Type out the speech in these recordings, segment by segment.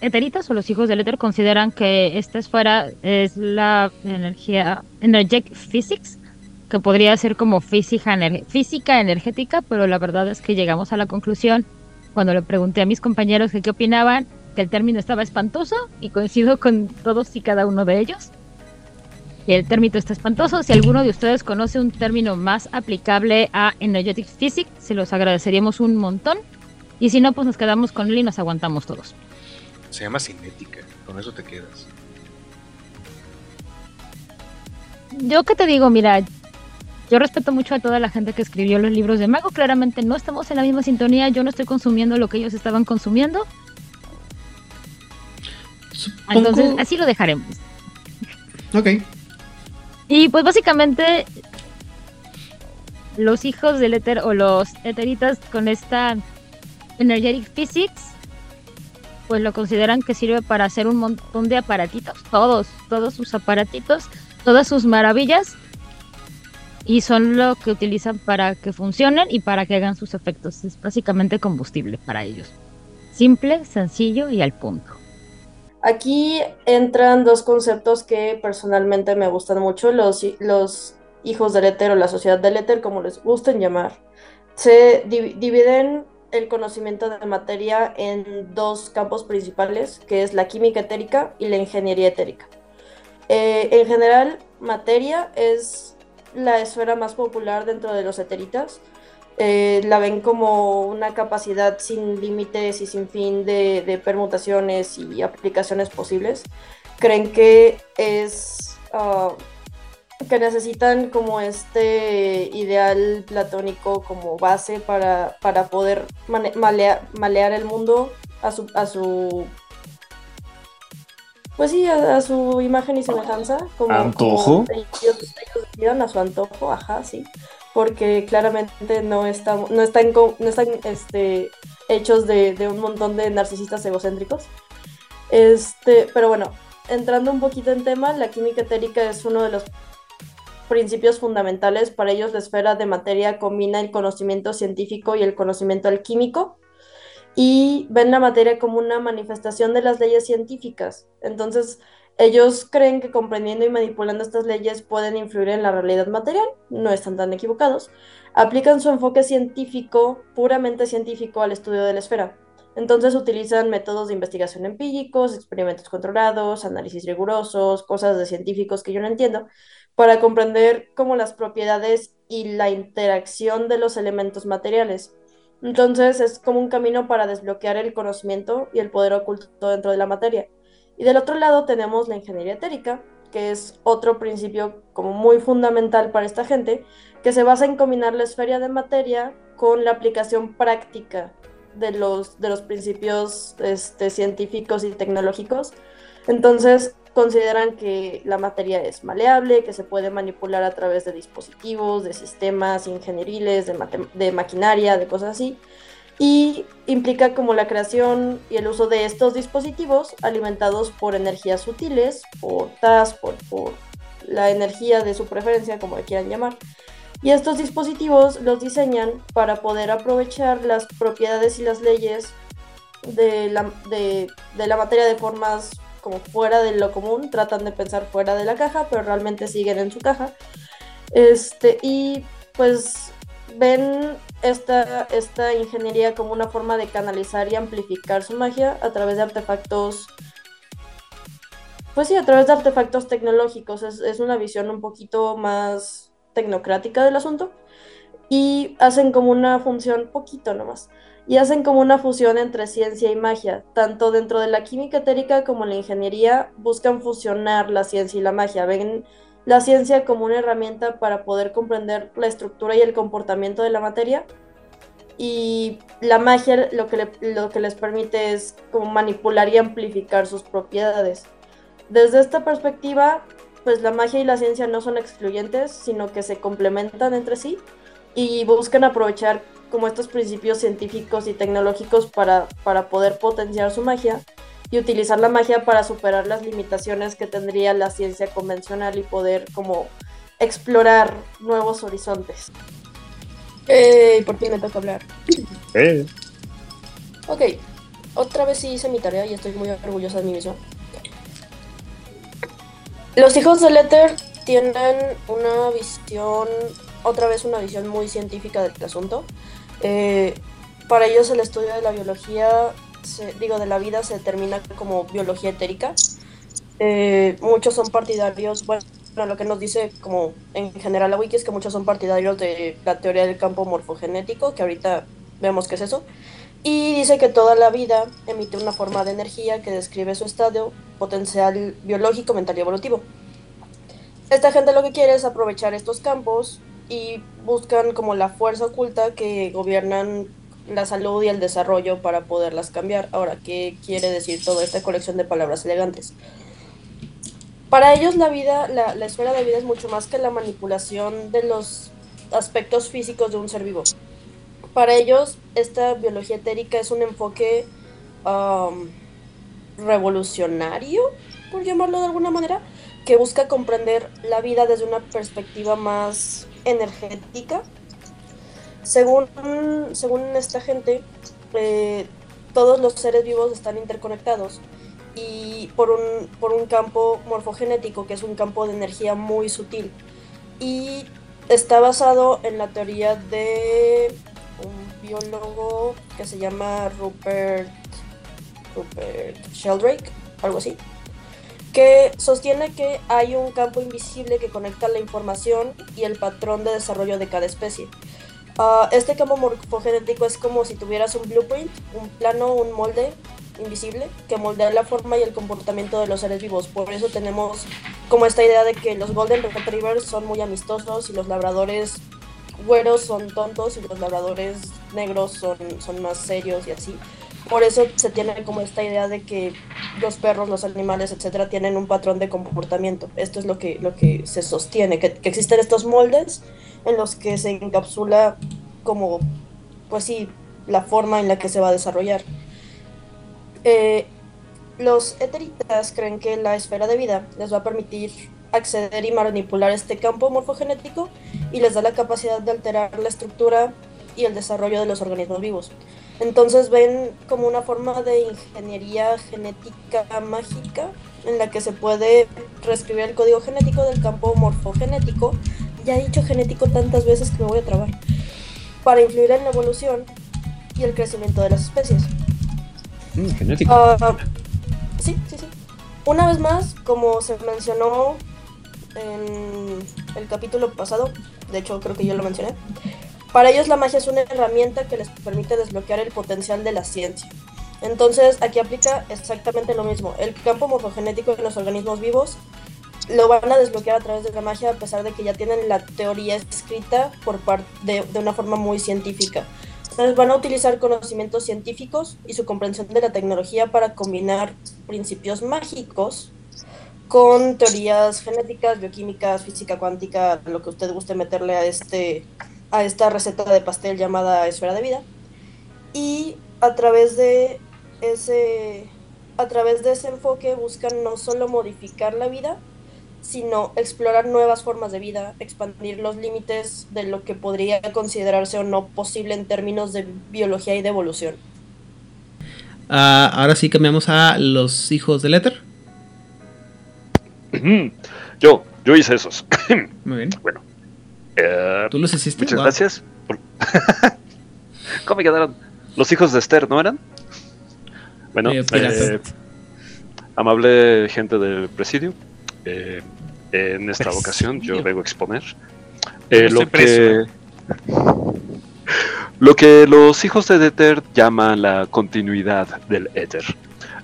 eteritas o los hijos del éter consideran que esta esfera es la energía, energetic physics, que podría ser como física, física energética, pero la verdad es que llegamos a la conclusión cuando le pregunté a mis compañeros que qué opinaban, que el término estaba espantoso y coincido con todos y cada uno de ellos. Y el término está espantoso. Si alguno de ustedes conoce un término más aplicable a Energetic Physics, se los agradeceríamos un montón. Y si no, pues nos quedamos con él y nos aguantamos todos. Se llama cinética, con eso te quedas. Yo qué te digo, mira, yo respeto mucho a toda la gente que escribió los libros de Mago. Claramente no estamos en la misma sintonía. Yo no estoy consumiendo lo que ellos estaban consumiendo. Entonces, así lo dejaremos. Ok. Y pues básicamente los hijos del éter o los eteritas con esta energetic physics pues lo consideran que sirve para hacer un montón de aparatitos, todos, todos sus aparatitos, todas sus maravillas y son lo que utilizan para que funcionen y para que hagan sus efectos. Es básicamente combustible para ellos. Simple, sencillo y al punto. Aquí entran dos conceptos que personalmente me gustan mucho, los, los hijos del éter o la sociedad del éter, como les gusten llamar. Se dividen el conocimiento de materia en dos campos principales, que es la química etérica y la ingeniería etérica. Eh, en general, materia es la esfera más popular dentro de los eteritas. Eh, la ven como una capacidad sin límites y sin fin de, permutaciones y aplicaciones posibles. Creen que es ah, que necesitan como este ideal platónico como base para, para poder malear, el mundo a su, a su pues sí, a, su imagen y semejanza. Como, ¿Antojo? ellos, a su antojo, ajá, sí. Porque claramente no, están, no están, no están este, hechos de, de, un montón de narcisistas egocéntricos. Este, pero bueno, entrando un poquito en tema, la química etérica es uno de los principios fundamentales. Para ellos la esfera de materia combina el conocimiento científico y el conocimiento alquímico y ven la materia como una manifestación de las leyes científicas. Entonces, ellos creen que comprendiendo y manipulando estas leyes pueden influir en la realidad material, no están tan equivocados. Aplican su enfoque científico, puramente científico, al estudio de la esfera. Entonces utilizan métodos de investigación empíricos, experimentos controlados, análisis rigurosos, cosas de científicos que yo no entiendo, para comprender cómo las propiedades y la interacción de los elementos materiales. Entonces es como un camino para desbloquear el conocimiento y el poder oculto dentro de la materia. Y del otro lado tenemos la ingeniería etérica, que es otro principio como muy fundamental para esta gente, que se basa en combinar la esfera de materia con la aplicación práctica de los, de los principios este, científicos y tecnológicos. Entonces, consideran que la materia es maleable, que se puede manipular a través de dispositivos, de sistemas ingenieriles, de, maquinaria, de cosas así, y implica como la creación y el uso de estos dispositivos alimentados por energías sutiles, por TAS, por, la energía de su preferencia, como le quieran llamar. Y estos dispositivos los diseñan para poder aprovechar las propiedades y las leyes de la materia de formas como fuera de lo común, tratan de pensar fuera de la caja, pero realmente siguen en su caja. Este, y pues ven esta, esta ingeniería como una forma de canalizar y amplificar su magia a través de artefactos. Pues sí, a través de artefactos tecnológicos. Es, es una visión un poquito más tecnocrática del asunto. Y hacen como una función poquito nomás y hacen como una fusión entre ciencia y magia. Tanto dentro de la química etérica como la ingeniería buscan fusionar la ciencia y la magia. Ven la ciencia como una herramienta para poder comprender la estructura y el comportamiento de la materia. Y la magia lo que, lo que les permite es como manipular y amplificar sus propiedades. Desde esta perspectiva, pues la magia y la ciencia no son excluyentes, sino que se complementan entre sí y buscan aprovechar como estos principios científicos y tecnológicos para, para poder potenciar su magia y utilizar la magia para superar las limitaciones que tendría la ciencia convencional y poder como explorar nuevos horizontes. Eh, ¿Por qué me toca hablar? Eh. Ok, otra vez sí hice mi tarea y estoy muy orgullosa de mí misma. Los hijos del éter tienen una visión, otra vez una visión muy científica del asunto. Eh, para ellos el estudio de la biología, digo, de la vida se determina como biología etérica. Eh, muchos son partidarios, bueno, lo que nos dice como en general la wiki es que muchos son partidarios de la teoría del campo morfogenético, que ahorita vemos qué es eso. Y dice que toda la vida emite una forma de energía que describe su estado potencial biológico, mental y evolutivo. Esta gente lo que quiere es aprovechar estos campos y buscan como la fuerza oculta que gobiernan la salud y el desarrollo para poderlas cambiar. Ahora, ¿qué quiere decir toda esta colección de palabras elegantes? Para ellos la vida, la, esfera de vida es mucho más que la manipulación de los aspectos físicos de un ser vivo. Para ellos, esta biología etérica es un enfoque um, revolucionario, por llamarlo de alguna manera, que busca comprender la vida desde una perspectiva más energética. Según, según esta gente, eh, todos los seres vivos están interconectados y por un, por un campo morfogenético, que es un campo de energía muy sutil. Y está basado en la teoría de un biólogo que se llama Rupert, Rupert Sheldrake, algo así, que sostiene que hay un campo invisible que conecta la información y el patrón de desarrollo de cada especie. Ah, este campo morfogenético es como si tuvieras un blueprint, un plano, un molde invisible que moldea la forma y el comportamiento de los seres vivos. Por eso tenemos como esta idea de que los Golden Retrievers son muy amistosos y los labradores güeros son tontos y los labradores negros son, son más serios y así. Por eso se tiene como esta idea de que los perros, los animales, etcétera, tienen un patrón de comportamiento. Esto es lo que, lo que se sostiene, que, que existen estos moldes en los que se encapsula como, pues sí, la forma en la que se va a desarrollar. Eh, los eteritas creen que la esfera de vida les va a permitir acceder y manipular este campo morfogenético y les da la capacidad de alterar la estructura y el desarrollo de los organismos vivos. Entonces ven como una forma de ingeniería genética mágica en la que se puede reescribir el código genético del campo morfogenético. Ya he dicho genético tantas veces que me voy a trabar. Para influir en la evolución y el crecimiento de las especies. Mm, genético. Ah, sí, sí, sí. Una vez más, como se mencionó en el capítulo pasado, de hecho creo que yo lo mencioné, para ellos la magia es una herramienta que les permite desbloquear el potencial de la ciencia. Entonces aquí aplica exactamente lo mismo. El campo morfogenético de los organismos vivos lo van a desbloquear a través de la magia a pesar de que ya tienen la teoría escrita por parte de, de una forma muy científica. Entonces van a utilizar conocimientos científicos y su comprensión de la tecnología para combinar principios mágicos con teorías genéticas, bioquímicas, física cuántica, lo que usted guste meterle a, este, a esta receta de pastel llamada esfera de vida. Y a través de ese, a través de ese enfoque buscan no solo modificar la vida, sino explorar nuevas formas de vida, expandir los límites de lo que podría considerarse o no posible en términos de biología y de evolución. Ah, ahora sí cambiamos a los hijos del éter. Yo, yo hice esos. Muy bien. Bueno. Eh, ¿Tú los hiciste? muchas Wow. gracias. por- ¿Cómo me quedaron? Los hijos de Esther, ¿no eran? Bueno, Eh, eh, amable gente del presidio, en esta Presidio. ocasión yo vengo a exponer lo que lo que los hijos de Éter llaman la continuidad del éter.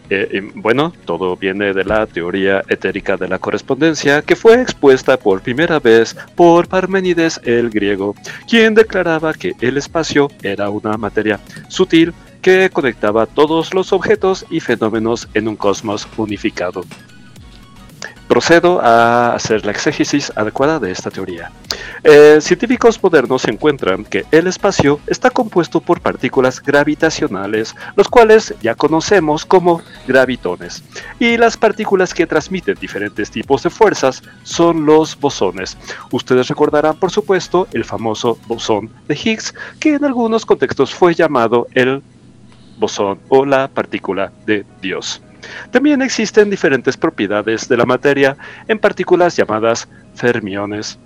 Eh, bueno, todo viene de la teoría etérica de la correspondencia que fue expuesta por primera vez por Parménides el griego, quien declaraba que el espacio era una materia sutil que conectaba todos los objetos y fenómenos en un cosmos unificado. Procedo a hacer la exégesis adecuada de esta teoría. Eh, científicos modernos encuentran que el espacio está compuesto por partículas gravitacionales, los cuales ya conocemos como gravitones, y las partículas que transmiten diferentes tipos de fuerzas son los bosones. Ustedes recordarán, por supuesto, el famoso bosón de Higgs, que en algunos contextos fue llamado el bosón o la partícula de Dios. También existen diferentes propiedades de la materia, en partículas llamadas fermiones.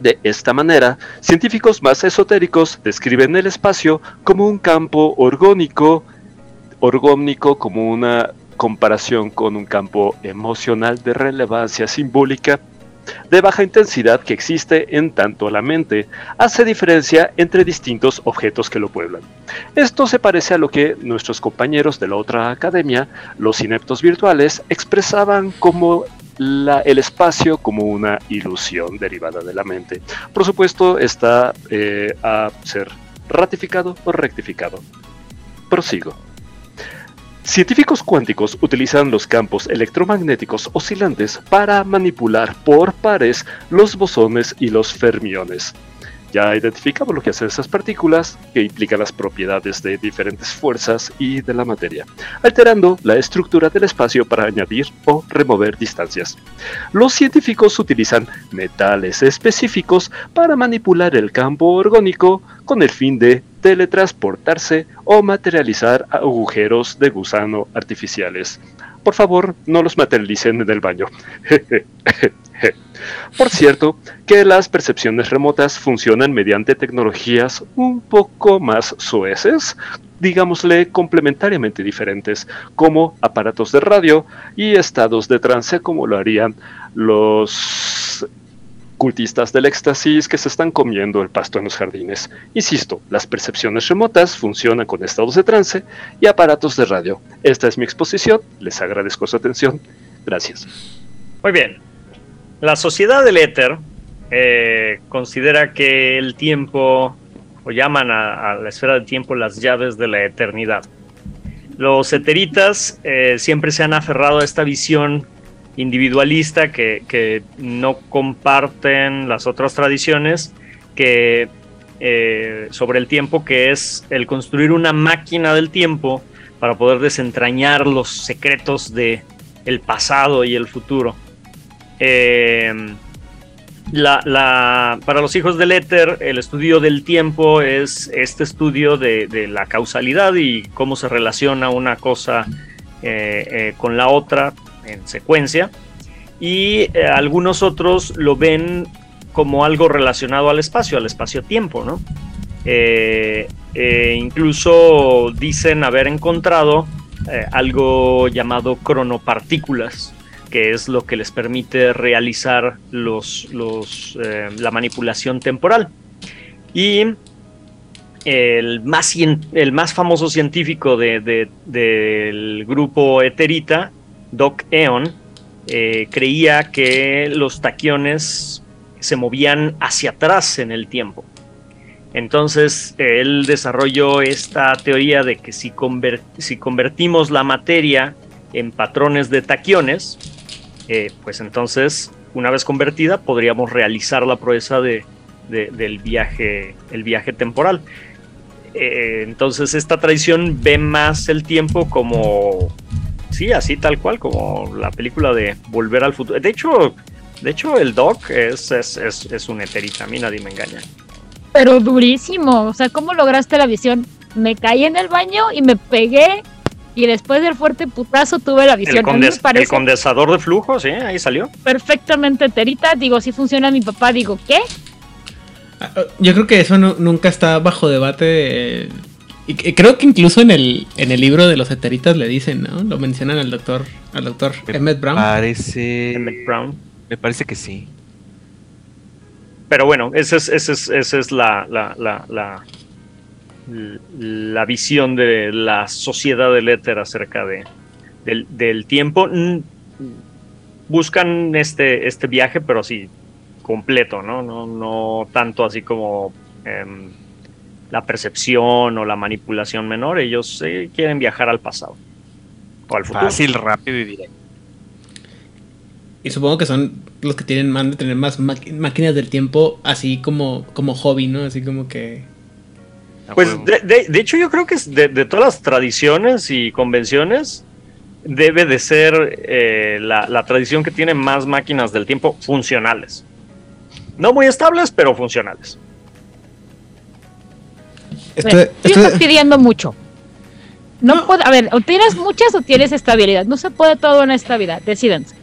De esta manera, científicos más esotéricos describen el espacio como un campo orgónico, orgónico como una comparación con un campo emocional de relevancia simbólica de baja intensidad que existe en tanto la mente hace diferencia entre distintos objetos que lo pueblan. Esto se parece a lo que nuestros compañeros de la otra academia, los ineptos virtuales, expresaban como el espacio como una ilusión derivada de la mente. Por supuesto, está eh, a ser ratificado o rectificado. Prosigo. Científicos cuánticos utilizan los campos electromagnéticos oscilantes para manipular por pares los bosones y los fermiones. Ya identificamos lo que hacen esas partículas, que implican las propiedades de diferentes fuerzas y de la materia, alterando la estructura del espacio para añadir o remover distancias. Los científicos utilizan metales específicos para manipular el campo orgónico con el fin de teletransportarse o materializar agujeros de gusano artificiales. Por favor, no los materialicen en el baño. Por cierto, que las percepciones remotas funcionan mediante tecnologías un poco más sueces, digámosle complementariamente diferentes, como aparatos de radio y estados de trance como lo harían los cultistas del éxtasis que se están comiendo el pasto en los jardines. Insisto, las percepciones remotas funcionan con estados de trance y aparatos de radio. Esta es mi exposición, les agradezco su atención. Gracias. Muy bien. La sociedad del éter eh, considera que el tiempo, o llaman a, la esfera del tiempo las llaves de la eternidad. Los eteritas eh, siempre se han aferrado a esta visión individualista que, no comparten las otras tradiciones que eh, sobre el tiempo, que es el construir una máquina del tiempo para poder desentrañar los secretos de el pasado y el futuro. Eh, para los hijos del éter, el estudio del tiempo es este estudio de, la causalidad y cómo se relaciona una cosa eh, con la otra en secuencia y eh, algunos otros lo ven como algo relacionado al espacio, al espacio-tiempo, ¿no? Eh, eh, incluso dicen haber encontrado algo llamado cronopartículas, que es lo que les permite realizar los, la manipulación temporal. Y el más, el más famoso científico del grupo Eterita Doc Eon, eh, creía que los taquiones se movían hacia atrás en el tiempo. Entonces él desarrolló esta teoría de que si, si convertimos la materia en patrones de taquiones, eh, pues entonces una vez convertida podríamos realizar la proeza de, del viaje, el viaje temporal. Eh, entonces esta tradición ve más el tiempo como Sí, así tal cual, como la película de Volver al Futuro. De hecho, de hecho el Doc es, es, es, un eterita, a mí nadie me engaña. Pero durísimo, o sea, ¿cómo lograste la visión? Me caí en el baño y me pegué y después del fuerte putazo tuve la visión. El, condensador de flujo, sí, ahí salió. Perfectamente eterita, digo, si funciona mi papá, digo, ¿qué? Ah, yo creo que eso nunca está bajo debate. Y creo que incluso en el, en el libro de los eteritas le dicen, ¿no? Lo mencionan al doctor, al doctor Emmett Brown. Parece. Emmett Brown. Me parece que sí. Pero bueno, esa es, esa es, esa es la, la, la, la, visión de la sociedad del éter acerca de, del, del, tiempo. Buscan este, este viaje, pero así, completo, ¿no? No, no tanto así como. Em, la percepción o la manipulación menor, ellos eh, quieren viajar al pasado o al futuro. Fácil, rápido y directo. Y supongo que son los que tienen más de tener más máquinas del tiempo así como, como hobby, ¿no? Así como que... Pues de, hecho yo creo que de, de, todas las tradiciones y convenciones debe de ser eh, la, la tradición que tiene más máquinas del tiempo funcionales. No muy estables, pero funcionales. Estoy, estás pidiendo mucho. No, No. puede, a ver, o tienes muchas o tienes estabilidad. No se puede todo en esta vida. Decídense.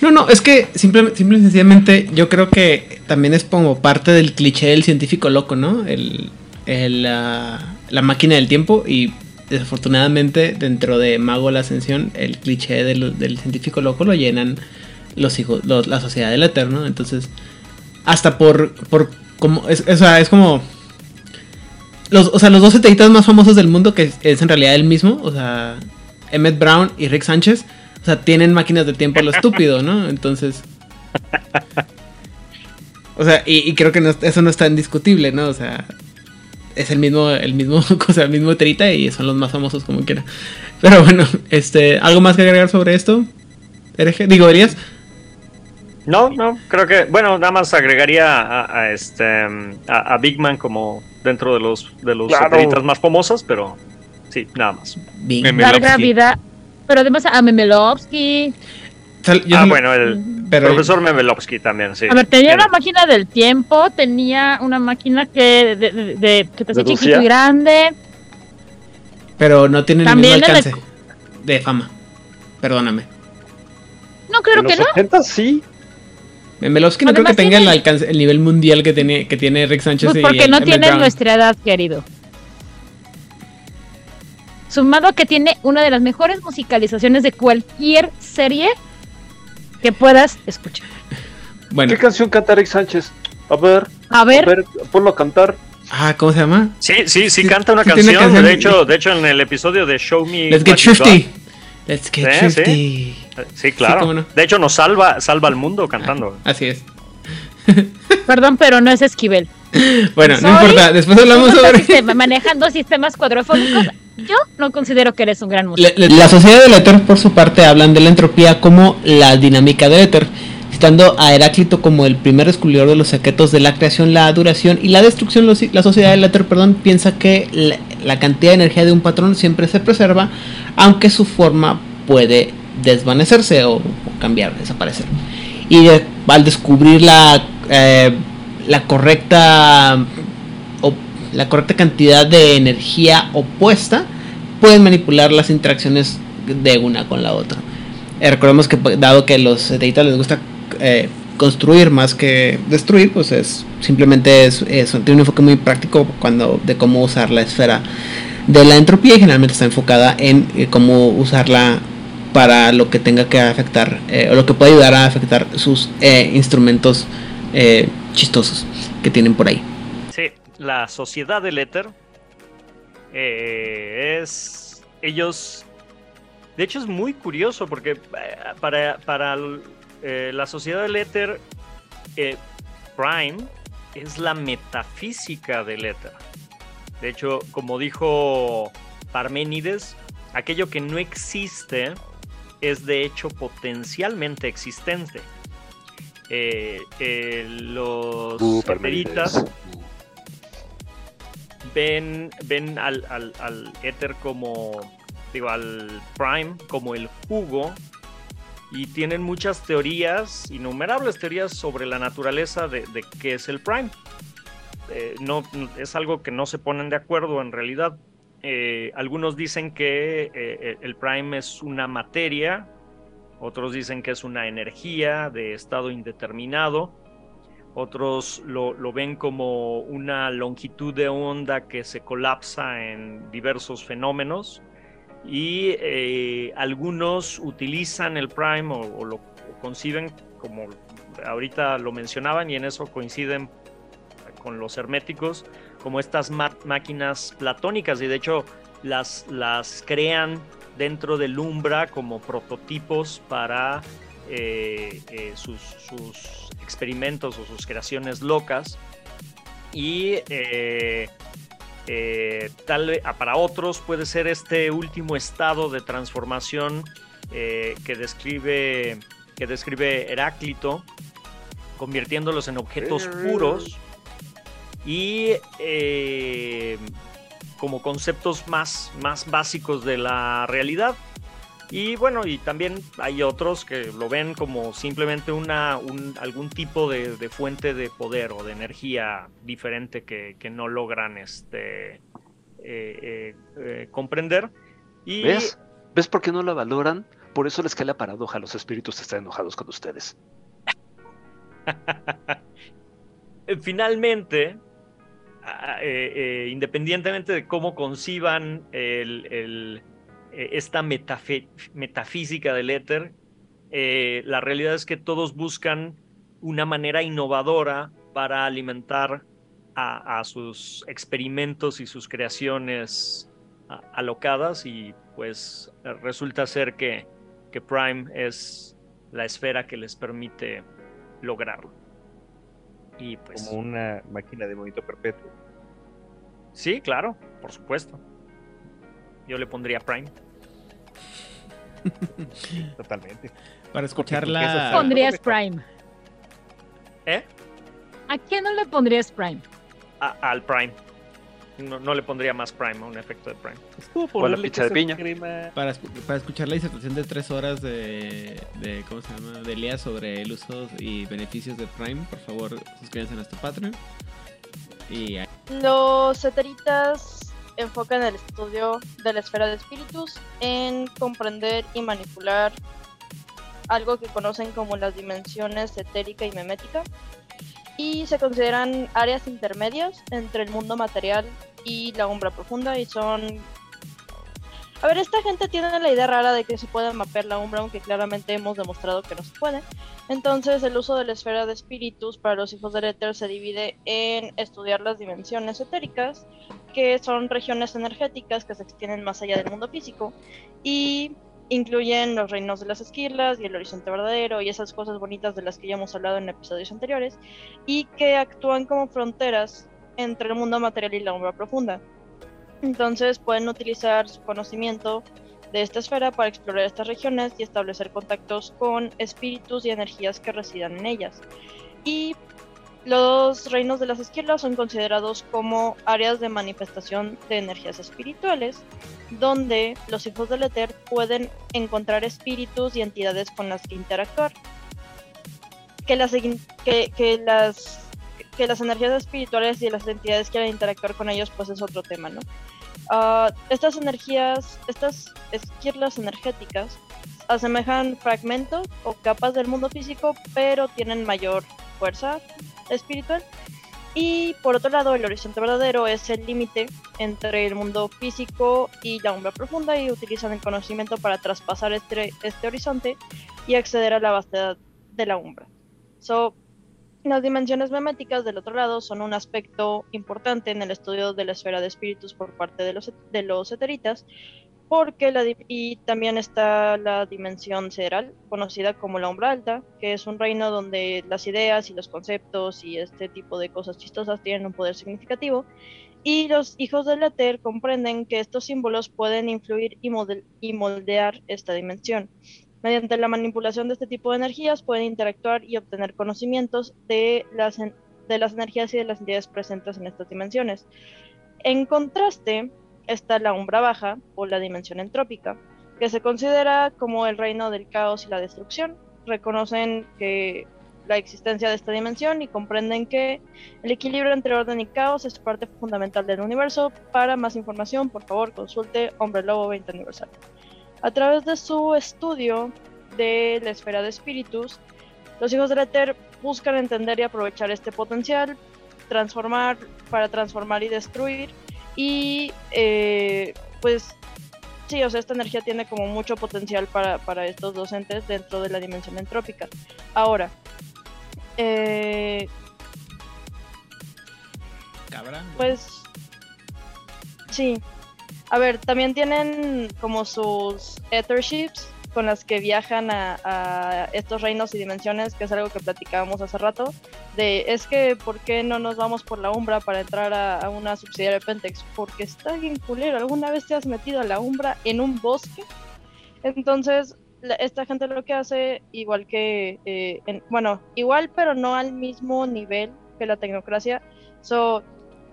No, no, es que simple, simple y sencillamente yo creo que también es como parte del cliché del científico loco, ¿no? El, el, ah, la máquina del tiempo y desafortunadamente dentro de Mago la Ascensión el cliché del, del científico loco lo llenan los hijos, los- la sociedad del eterno, entonces hasta por, por como, es, o sea, es como los, o sea, los dos eteritas más famosos del mundo que es, es en realidad el mismo, o sea, Emmett Brown y Rick Sánchez, o sea, tienen máquinas de tiempo a lo estúpido, ¿no? Entonces. O sea, y, y creo que no- eso no es tan discutible, ¿no? O sea, es el mismo, el mismo, o sea, el mismo Terita y son los más famosos como quiera. Pero bueno, este, ¿algo más que agregar sobre esto? Hereje? Digo, Elías. No, no, creo que, bueno, nada más agregaría a, a este a, a Big Man como dentro de los de los Claro. satelitas más famosas, pero sí, nada más. Larga vida. Pero además a Memelovsky. Ah, bueno, el pero- profesor Memelovsky también, sí. A ver, tenía Tiene- una máquina del tiempo, tenía una máquina que, de, de- de- que te hacía chiquito y grande. Pero no tienen el También el- alcance de fama. Perdóname. No, creo en que los no. 80 sí. Memelovsky no creo que tenga el alcance, el nivel mundial que tiene, que tiene Rick Sánchez Pues y porque no tiene nuestra edad, querido. Sumado a que tiene una de las mejores musicalizaciones de cualquier serie que puedas escuchar. Bueno, ¿Qué canción canta Rick Sánchez? A ver, A a ver, ver, ponlo a cantar. ah, ¿cómo se llama? Sí, sí, sí, canta una sí canción. canción. De hecho, de hecho, en el episodio de Show Me. Let's get thrifty. Let's get sí. Sí, claro. no. De hecho, nos salva, salva al mundo cantando. Así es. perdón, pero no es Esquivel. Bueno, no importa. Después hablamos sobre. sistema- manejando sistemas cuadrofónicos. Yo no considero que eres un gran músico. La, la sociedad del éter, por su parte, hablan de la entropía como la dinámica del éter, citando a Heráclito como el primer descubridor de los secretos de la creación, la duración y la destrucción. Los- La sociedad del éter, perdón, piensa que la, la cantidad de energía de un patrón siempre se preserva, aunque su forma puede desvanecerse o, cambiar, desaparecer. Y al descubrir la, eh, la correcta o la correcta cantidad de energía opuesta, pueden manipular las interacciones de una con la otra. Eh, recordemos que pues, dado que los eteritas les gusta eh, construir más que destruir, pues es simplemente es- tiene un enfoque muy práctico cuando de cómo usar la esfera de la entropía y generalmente está enfocada en eh, cómo usarla para lo que tenga que afectar eh, o lo que puede ayudar a afectar sus eh, instrumentos eh, chistosos que tienen por ahí. Sí, la sociedad del éter es. Ellos. De hecho, es muy curioso porque para, para la sociedad del éter, Prime es la metafísica del éter. De hecho, como dijo Parménides, aquello que no existe es de hecho potencialmente existente. Eh, eh, los Uh, ven, ven al, al, al éter como, digo, al prime como el jugo y tienen muchas teorías, innumerables teorías sobre la naturaleza de, de qué es el prime. Eh, no, es algo que no se ponen de acuerdo en realidad. Eh, algunos dicen que eh, el prime es una materia, otros dicen que es una energía de estado indeterminado. Otros lo, ven como una longitud de onda que se colapsa en diversos fenómenos. Y eh, algunos utilizan el prime o, o lo o conciben como ahorita lo mencionaban y en eso coinciden con los herméticos como estas máquinas platónicas y de hecho las, crean dentro del Umbra como prototipos para eh, eh, sus, experimentos o sus creaciones locas. Y eh, eh, tal para otros puede ser este último estado de transformación que describe que describe Heráclito convirtiéndolos en objetos puros y eh, como conceptos más, más básicos de la realidad y bueno, y también hay otros que lo ven como simplemente una, un, algún tipo de, de, fuente de poder o de energía diferente que, que no logran este, eh, eh, comprender. Y ¿Ves? ¿Ves por qué no la valoran? Por eso les cae la paradoja. Los espíritus están enojados con ustedes. finalmente, eh, eh, independientemente de cómo conciban eh, esta metafísica del éter, la realidad es que todos buscan una manera innovadora para alimentar a, a sus experimentos y sus creaciones alocadas y pues resulta ser que, que Prime es la esfera que les permite lograrlo. Y pues Como una máquina de movimiento perpetuo. sí, claro, por supuesto. Yo le pondría Prime. Totalmente. Para Porque escuchar tú piensas la... algo. Pondrías Prime. ¿Eh? ¿A quién no le pondrías Prime? A- al Prime. No, no le pondría más Prime a un efecto de Prime. Es como O la pizza de piña. Para, escu- para escuchar la disertación de tres horas de, de ¿cómo se llama? De Lea sobre el uso y beneficios de Prime, por favor suscríbanse a nuestro Patreon. Y ahí- Los eteritas enfocan el estudio de la esfera de espíritus en comprender y manipular algo que conocen como las dimensiones etérica y memética y se consideran áreas intermedias entre el mundo material y la umbra profunda y son a ver, esta gente tiene la idea rara de que se puede mapear la umbra, aunque claramente hemos demostrado que no se puede. Entonces, el uso de la esfera de espíritus para los hijos del éter se divide en estudiar las dimensiones etéricas, que son regiones energéticas que se extienden más allá del mundo físico, y incluyen los reinos de las esquirlas y el horizonte verdadero y esas cosas bonitas de las que ya hemos hablado en episodios anteriores, y que actúan como fronteras entre el mundo material y la umbra profunda. Entonces pueden utilizar su conocimiento de esta esfera para explorar estas regiones y establecer contactos con espíritus y energías que residan en ellas. Y los reinos de las esquirlas son considerados como áreas de manifestación de energías espirituales, donde los hijos del éter pueden encontrar espíritus y entidades con las que interactuar. Que las, que, las que las energías espirituales y las entidades quieran interactuar con ellos, pues es otro tema, ¿no? Uh, estas energías, estas esquirlas energéticas, asemejan fragmentos o capas del mundo físico, pero tienen mayor fuerza espiritual. Y por otro lado, el horizonte verdadero es el límite entre el mundo físico y la umbra profunda y utilizan el conocimiento para traspasar este, este horizonte y acceder a la vastedad de la umbra. So, las dimensiones meméticas del otro lado son un aspecto importante en el estudio de la esfera de espíritus por parte de los, de los eteritas, porque la, y también está la dimensión sideral, conocida como la umbra alta, que es un reino donde las ideas y los conceptos y este tipo de cosas chistosas tienen un poder significativo, y los hijos del éter comprenden que estos símbolos pueden influir y, y moldear esta dimensión. Mediante la manipulación de este tipo de energías pueden interactuar y obtener conocimientos de las, de las energías y de las entidades presentes en estas dimensiones. En contraste, está la umbra baja o la dimensión entrópica, que se considera como el reino del caos y la destrucción. Reconocen que la existencia de esta dimensión y comprenden que el equilibrio entre orden y caos es parte fundamental del universo. Para más información, por favor, consulte Hombre Lobo 20 aniversario. A través de su estudio de la esfera de espíritus, los hijos del éter buscan entender y aprovechar este potencial, transformar para transformar y destruir. Y eh, pues sí, o sea, esta energía tiene como mucho potencial para, para estos docentes dentro de la dimensión entrópica. Ahora, eh, Cabra. pues sí. A ver, también tienen como sus Etherships con las que viajan a, estos reinos y dimensiones, que es algo que platicábamos hace rato, de es que ¿por qué no nos vamos por la Umbra para entrar a, una subsidiaria de Pentex? Porque está bien culero, ¿alguna vez te has metido a la Umbra en un bosque? Entonces, esta gente lo que hace, igual que, eh, en, bueno, igual pero no al mismo nivel que la tecnocracia, so,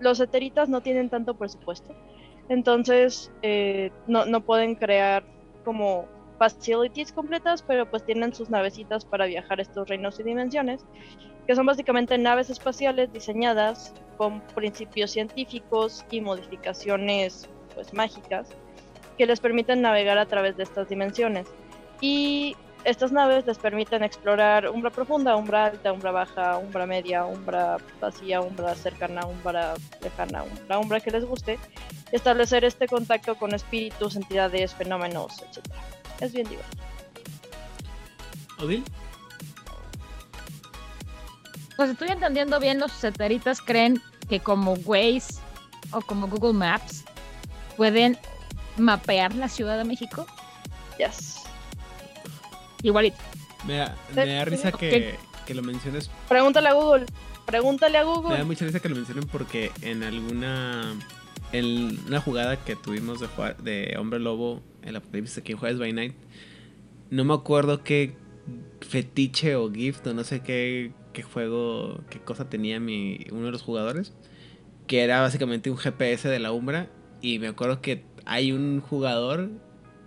los eteritas no tienen tanto presupuesto entonces eh, no, no, pueden crear como facilities completas, pero pues tienen sus navecitas para viajar a estos reinos y dimensiones, que son básicamente naves espaciales diseñadas con principios científicos y modificaciones pues mágicas que les permiten navegar a través de estas dimensiones. Y estas naves les permiten explorar umbra profunda, umbra alta, umbra baja, umbra media, umbra vacía, umbra cercana, umbra lejana, umbra, umbra que les guste, establecer este contacto con espíritus, entidades, fenómenos, etc. Es bien divertido. ¿Odil? Pues estoy entendiendo bien, los satelitas creen que como Waze o como Google Maps pueden mapear la Ciudad de México. Yes. Igualito. Me da, me da risa que, que lo menciones. Pregúntale a Google. Pregúntale a Me da Google. mucha risa que lo mencionen porque en alguna. En una jugada que tuvimos de, Hombre Lobo, el Apocalipsis aquí en Jueves by Night, no me acuerdo qué fetiche o gift o no sé qué, qué juego, qué cosa tenía mi, uno de los jugadores, que era básicamente un GPS de la Umbra. Y me acuerdo que hay un jugador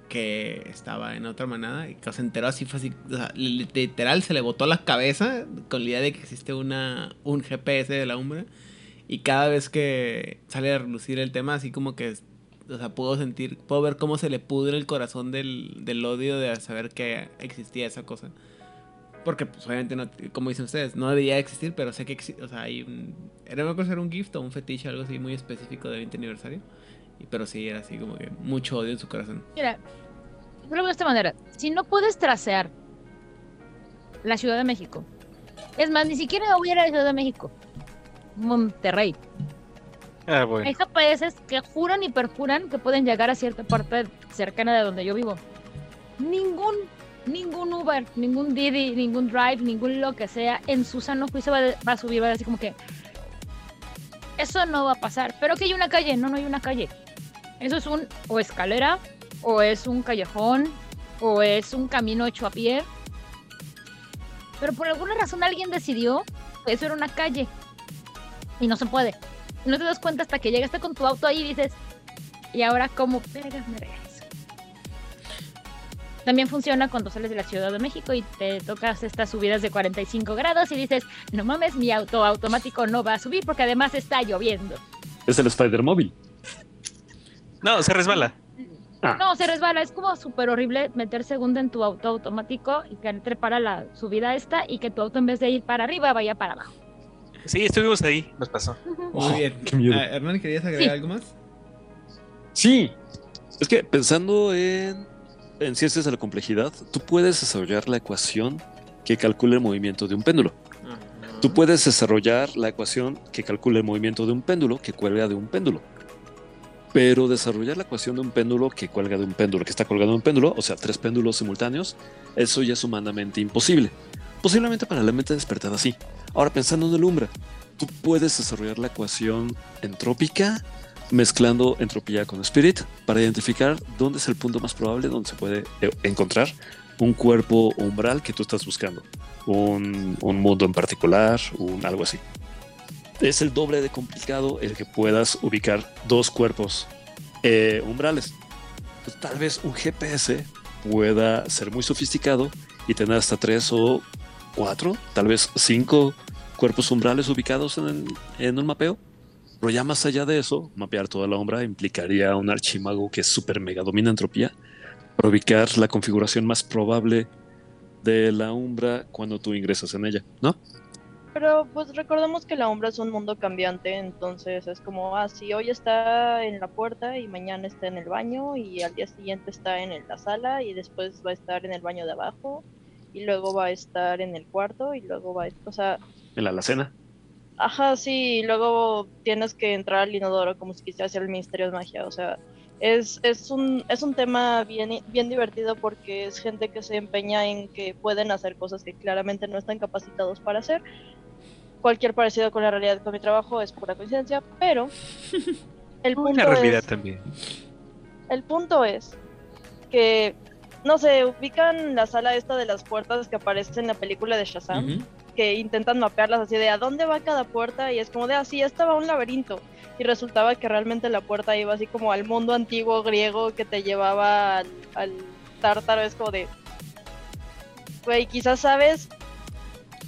que estaba en otra manada y que se enteró así, fue literal se le botó la cabeza con la idea de que existe una, un GPS de la Umbra. Y cada vez que sale a relucir el tema, así como que, o sea, puedo sentir, puedo ver cómo se le pudre el corazón del, del odio de saber que existía esa cosa. Porque, pues, obviamente, no, como dicen ustedes, no debería existir, pero sé que o sea, hay un... Era una cosa, era un gift o un fetiche, algo así muy específico de 20 aniversario. Y, pero sí, era así como que mucho odio en su corazón. Mira, yo lo veo de esta manera. Si no puedes trasear la Ciudad de México, es más, ni siquiera voy a ir a la Ciudad de México, Monterrey. Ah, bueno. Hay GPS que juran y perjuran que pueden llegar a cierta parte cercana de donde yo vivo. Ningún, ningún Uber, ningún Didi, ningún Drive, ningún lo que sea, en su sano juicio va, va a subir, va a decir como que eso no va a pasar. Pero que hay una calle, no, no hay una calle. Eso es un o escalera, o es un callejón, o es un camino hecho a pie. Pero por alguna razón alguien decidió que eso era una calle. Y no se puede. No te das cuenta hasta que llegaste con tu auto ahí y dices, ¿y ahora cómo vergas me regreso? También funciona cuando sales de la Ciudad de México y te tocas estas subidas de 45 grados y dices, no mames, mi auto automático no va a subir porque además está lloviendo. Es el Spider Móvil. No, se resbala. Ah. No, se resbala, es como súper horrible meter segunda en tu auto automático y que entre para la subida esta y que tu auto en vez de ir para arriba vaya para abajo. Sí, estuvimos ahí, nos pasó. Muy bien. qué miedo. Ah, Hernán, ¿querías agregar Sí. algo más? Sí. Es que pensando en, en ciencias de la complejidad, tú puedes desarrollar la ecuación que calcule el movimiento de un péndulo. Tú puedes desarrollar la ecuación que calcule el movimiento de un péndulo que cuelga de un péndulo. Pero desarrollar la ecuación de un péndulo que cuelga de un péndulo que está colgado de un péndulo, o sea, tres péndulos simultáneos, eso ya es humanamente imposible. Posiblemente para la mente despertada sí. Ahora pensando en el Umbra, tú puedes desarrollar la ecuación entrópica mezclando entropía con spirit para identificar dónde es el punto más probable donde se puede eh, encontrar un cuerpo umbral que tú estás buscando. Un, un mundo en particular, un algo así. Es el doble de complicado el que puedas ubicar dos cuerpos eh, umbrales. Pues, tal vez un GPS pueda ser muy sofisticado y tener hasta tres o cuatro, tal vez cinco cuerpos umbrales ubicados en, en un mapeo. Pero ya más allá de eso, mapear toda la umbra implicaría un archimago que es super mega domina entropía para ubicar la configuración más probable de la umbra cuando tú ingresas en ella, ¿no? Pero pues recordemos que la Umbra es un mundo cambiante, entonces es como, ah, si hoy está en la puerta y mañana está en el baño y al día siguiente está en la sala y después va a estar en el baño de abajo y luego va a estar en el cuarto y luego va a, o sea, En la alacena. ajá, sí, y luego tienes que entrar al inodoro como si quisieras hacer el Ministerio de Magia, o sea, es, es, un, es un tema bien, bien divertido porque es gente que se empeña en que pueden hacer cosas que claramente no están capacitados para hacer. Cualquier parecido con la realidad con mi trabajo es pura coincidencia, pero el punto, La realidad es, también. el punto es que, no sé, ubican la sala esta de las puertas que aparece en la película de Shazam que intentan mapearlas así de a dónde va cada puerta y es como de así estaba un laberinto y resultaba que realmente la puerta iba así como al mundo antiguo griego que te llevaba al, al tártaro es como de güey quizás sabes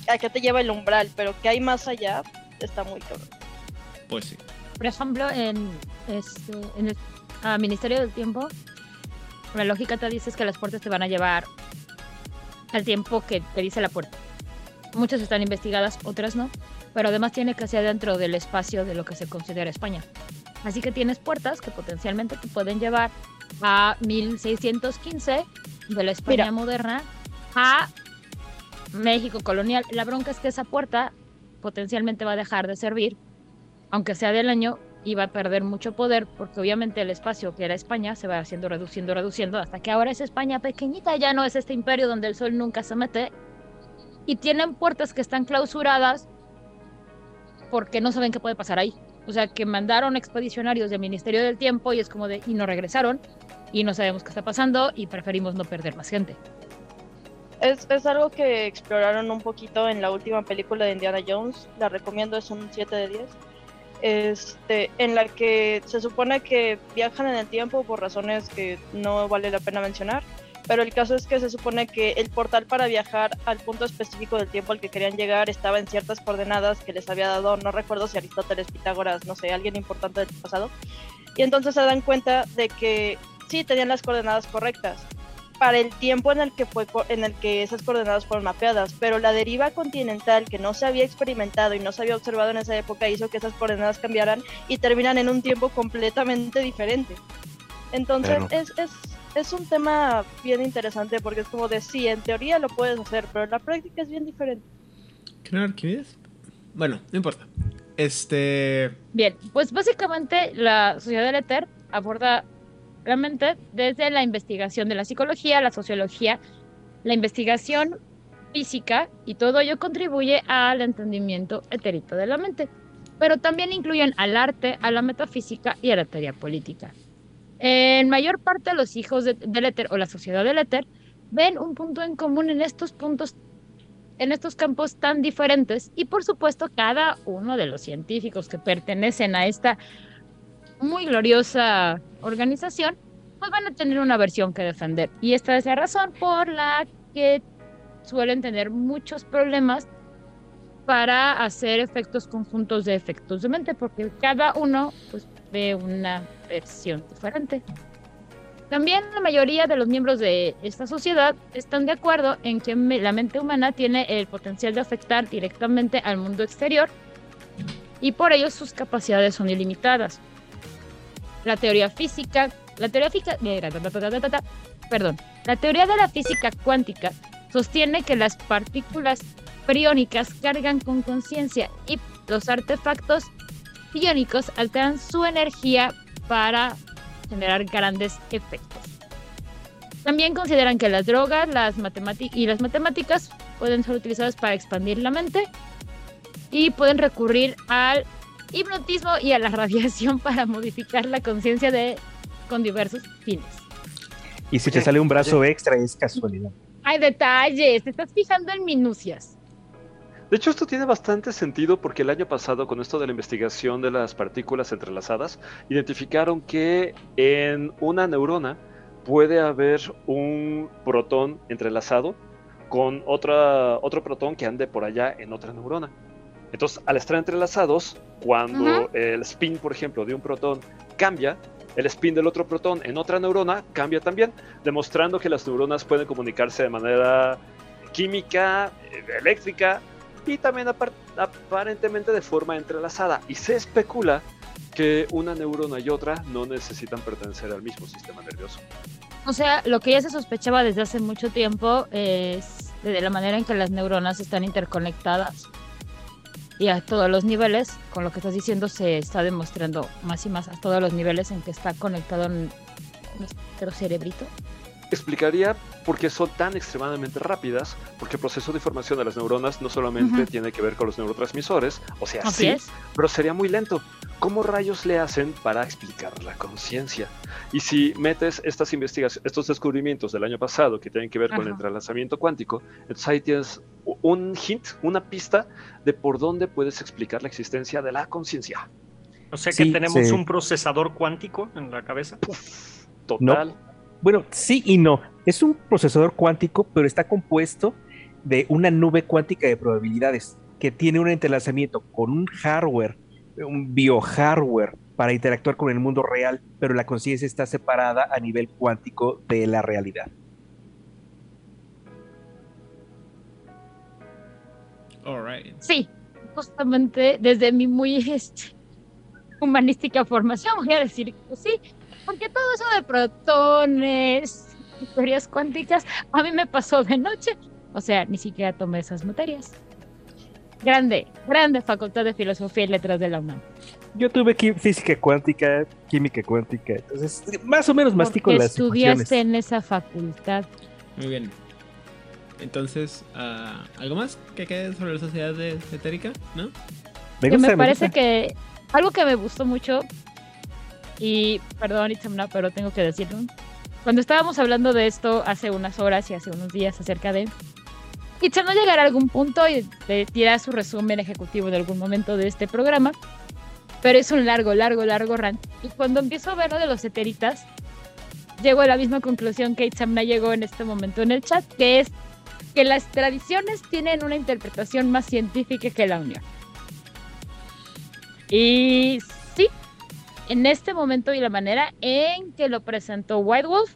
a qué te lleva el umbral, pero que hay más allá, está muy cabrón. Pues sí. Por ejemplo, en, este, en el ah, Ministerio del Tiempo, la lógica te dice es que las puertas te van a llevar al tiempo que te dice la puerta. Muchas están investigadas, otras no, pero además tiene que ser dentro del espacio de lo que se considera España. Así que tienes puertas que potencialmente te pueden llevar a 1615 de la España Mira. moderna a México colonial. La bronca es que esa puerta potencialmente va a dejar de servir, aunque sea del año, y va a perder mucho poder, porque obviamente el espacio que era España se va haciendo, reduciendo, reduciendo, hasta que ahora es España pequeñita, ya no es este imperio donde el sol nunca se mete, y tienen puertas que están clausuradas porque no saben qué puede pasar ahí. O sea, que mandaron expedicionarios del Ministerio del Tiempo y es como de, y no regresaron, y no sabemos qué está pasando, y preferimos no perder más gente. Es, es algo que exploraron un poquito en la última película de Indiana Jones, la recomiendo, es un 7 de 10, este, en la que se supone que viajan en el tiempo por razones que no vale la pena mencionar, pero el caso es que se supone que el portal para viajar al punto específico del tiempo al que querían llegar estaba en ciertas coordenadas que les había dado, no recuerdo si Aristóteles, Pitágoras, no sé, alguien importante del pasado, y entonces se dan cuenta de que sí tenían las coordenadas correctas, para el tiempo en el que fue en el que esas coordenadas fueron mapeadas, pero la deriva continental que no se había experimentado y no se había observado en esa época hizo que esas coordenadas cambiaran y terminan en un tiempo completamente diferente. Entonces es, es, es un tema bien interesante porque es como de sí, en teoría lo puedes hacer, pero en la práctica es bien diferente. ¿Qué Arquímedes? Bueno, no importa. Este. Bien, pues básicamente la sociedad del éter aborda la mente desde la investigación de la psicología, la sociología, la investigación física y todo ello contribuye al entendimiento etérito de la mente. Pero también incluyen al arte, a la metafísica y a la teoría política. En mayor parte los hijos de- del éter o la sociedad del éter ven un punto en común en estos puntos en estos campos tan diferentes y por supuesto cada uno de los científicos que pertenecen a esta muy gloriosa organización pues van a tener una versión que defender y esta es la razón por la que suelen tener muchos problemas para hacer efectos conjuntos de efectos de mente porque cada uno pues ve una versión diferente. También la mayoría de los miembros de esta sociedad están de acuerdo en que la mente humana tiene el potencial de afectar directamente al mundo exterior y por ello sus capacidades son ilimitadas. La teoría física, la teoría física, perdón, la teoría de la física cuántica sostiene que las partículas priónicas cargan con conciencia y los artefactos iónicos alteran su energía para generar grandes efectos. También consideran que las drogas las y las matemáticas pueden ser utilizadas para expandir la mente y pueden recurrir al hipnotismo y a la radiación para modificar la conciencia de con diversos fines. Y si te sale un brazo extra es casualidad. Hay detalles, te estás fijando en minucias. De hecho, esto tiene bastante sentido porque el año pasado, con esto de la investigación de las partículas entrelazadas, identificaron que en una neurona puede haber un protón entrelazado con otra, otro protón que ande por allá en otra neurona. Entonces, al estar entrelazados, cuando el spin, por ejemplo, de un protón cambia, el spin del otro protón en otra neurona cambia también, demostrando que las neuronas pueden comunicarse de manera química, eh, eléctrica y también apar- aparentemente de forma entrelazada. Y se especula que una neurona y otra no necesitan pertenecer al mismo sistema nervioso. O sea, lo que ya se sospechaba desde hace mucho tiempo es de la manera en que las neuronas están interconectadas y a todos los niveles, con lo que estás diciendo se está demostrando más y más a todos los niveles en que está conectado nuestro cerebrito. Explicaría por qué son tan extremadamente rápidas, porque el proceso de información de las neuronas no solamente tiene que ver con los neurotransmisores, o sea, Así sí, es. pero sería muy lento. ¿Cómo rayos le hacen para explicar la conciencia? Y si metes estas investigaciones, estos descubrimientos del año pasado que tienen que ver con el entrelazamiento cuántico, entonces ahí tienes un hint, una pista de por dónde puedes explicar la existencia de la conciencia. O sea que Sí, tenemos sí. un procesador cuántico en la cabeza. Total. Bueno, sí y no. Es un procesador cuántico, pero está compuesto de una nube cuántica de probabilidades que tiene un entrelazamiento con un hardware, un biohardware para interactuar con el mundo real, pero la conciencia está separada a nivel cuántico de la realidad. Alright. Sí, justamente desde mi muy este, humanística formación voy a decir que sí, porque todo eso de protones, teorías cuánticas, a mí me pasó de noche, o sea, ni siquiera tomé esas materias. Grande, grande facultad de filosofía y letras de la UNAM. Yo tuve física cuántica, química cuántica, entonces más o menos mastico Porque las estudiaste ecuaciones. en esa facultad. Muy bien. Entonces, ah, ¿algo más que quede sobre la sociedad de etérica? ¿No? Me que gusta, me parece gusta. que algo que me gustó mucho y perdón Itzamna, pero tengo que decirlo. Cuando estábamos hablando de esto hace unas horas y hace unos días acerca de Itzamna llegará a algún punto y te tira su resumen ejecutivo de algún momento de este programa pero es un largo, largo, largo rant. Y cuando empiezo a ver lo de los eteritas llego a la misma conclusión que Itzamna llegó en este momento en el chat que es que las tradiciones tienen una interpretación más científica que la unión. Y en este momento y la manera en que lo presentó White Wolf,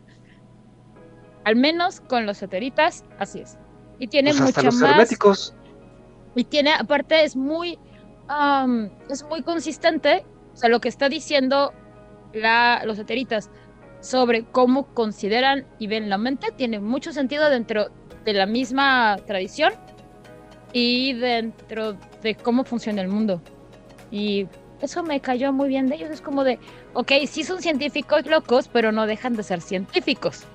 al menos con los eteritas, así es. Y tiene Pues mucho los más. herméticos. Y tiene, aparte, es muy, am, es muy consistente. O sea, lo que está diciendo la, los eteritas sobre cómo consideran y ven la mente tiene mucho sentido dentro de la misma tradición y dentro de cómo funciona el mundo. Y eso me cayó muy bien de ellos. Es como de, ok, sí son científicos locos, pero no dejan de ser científicos.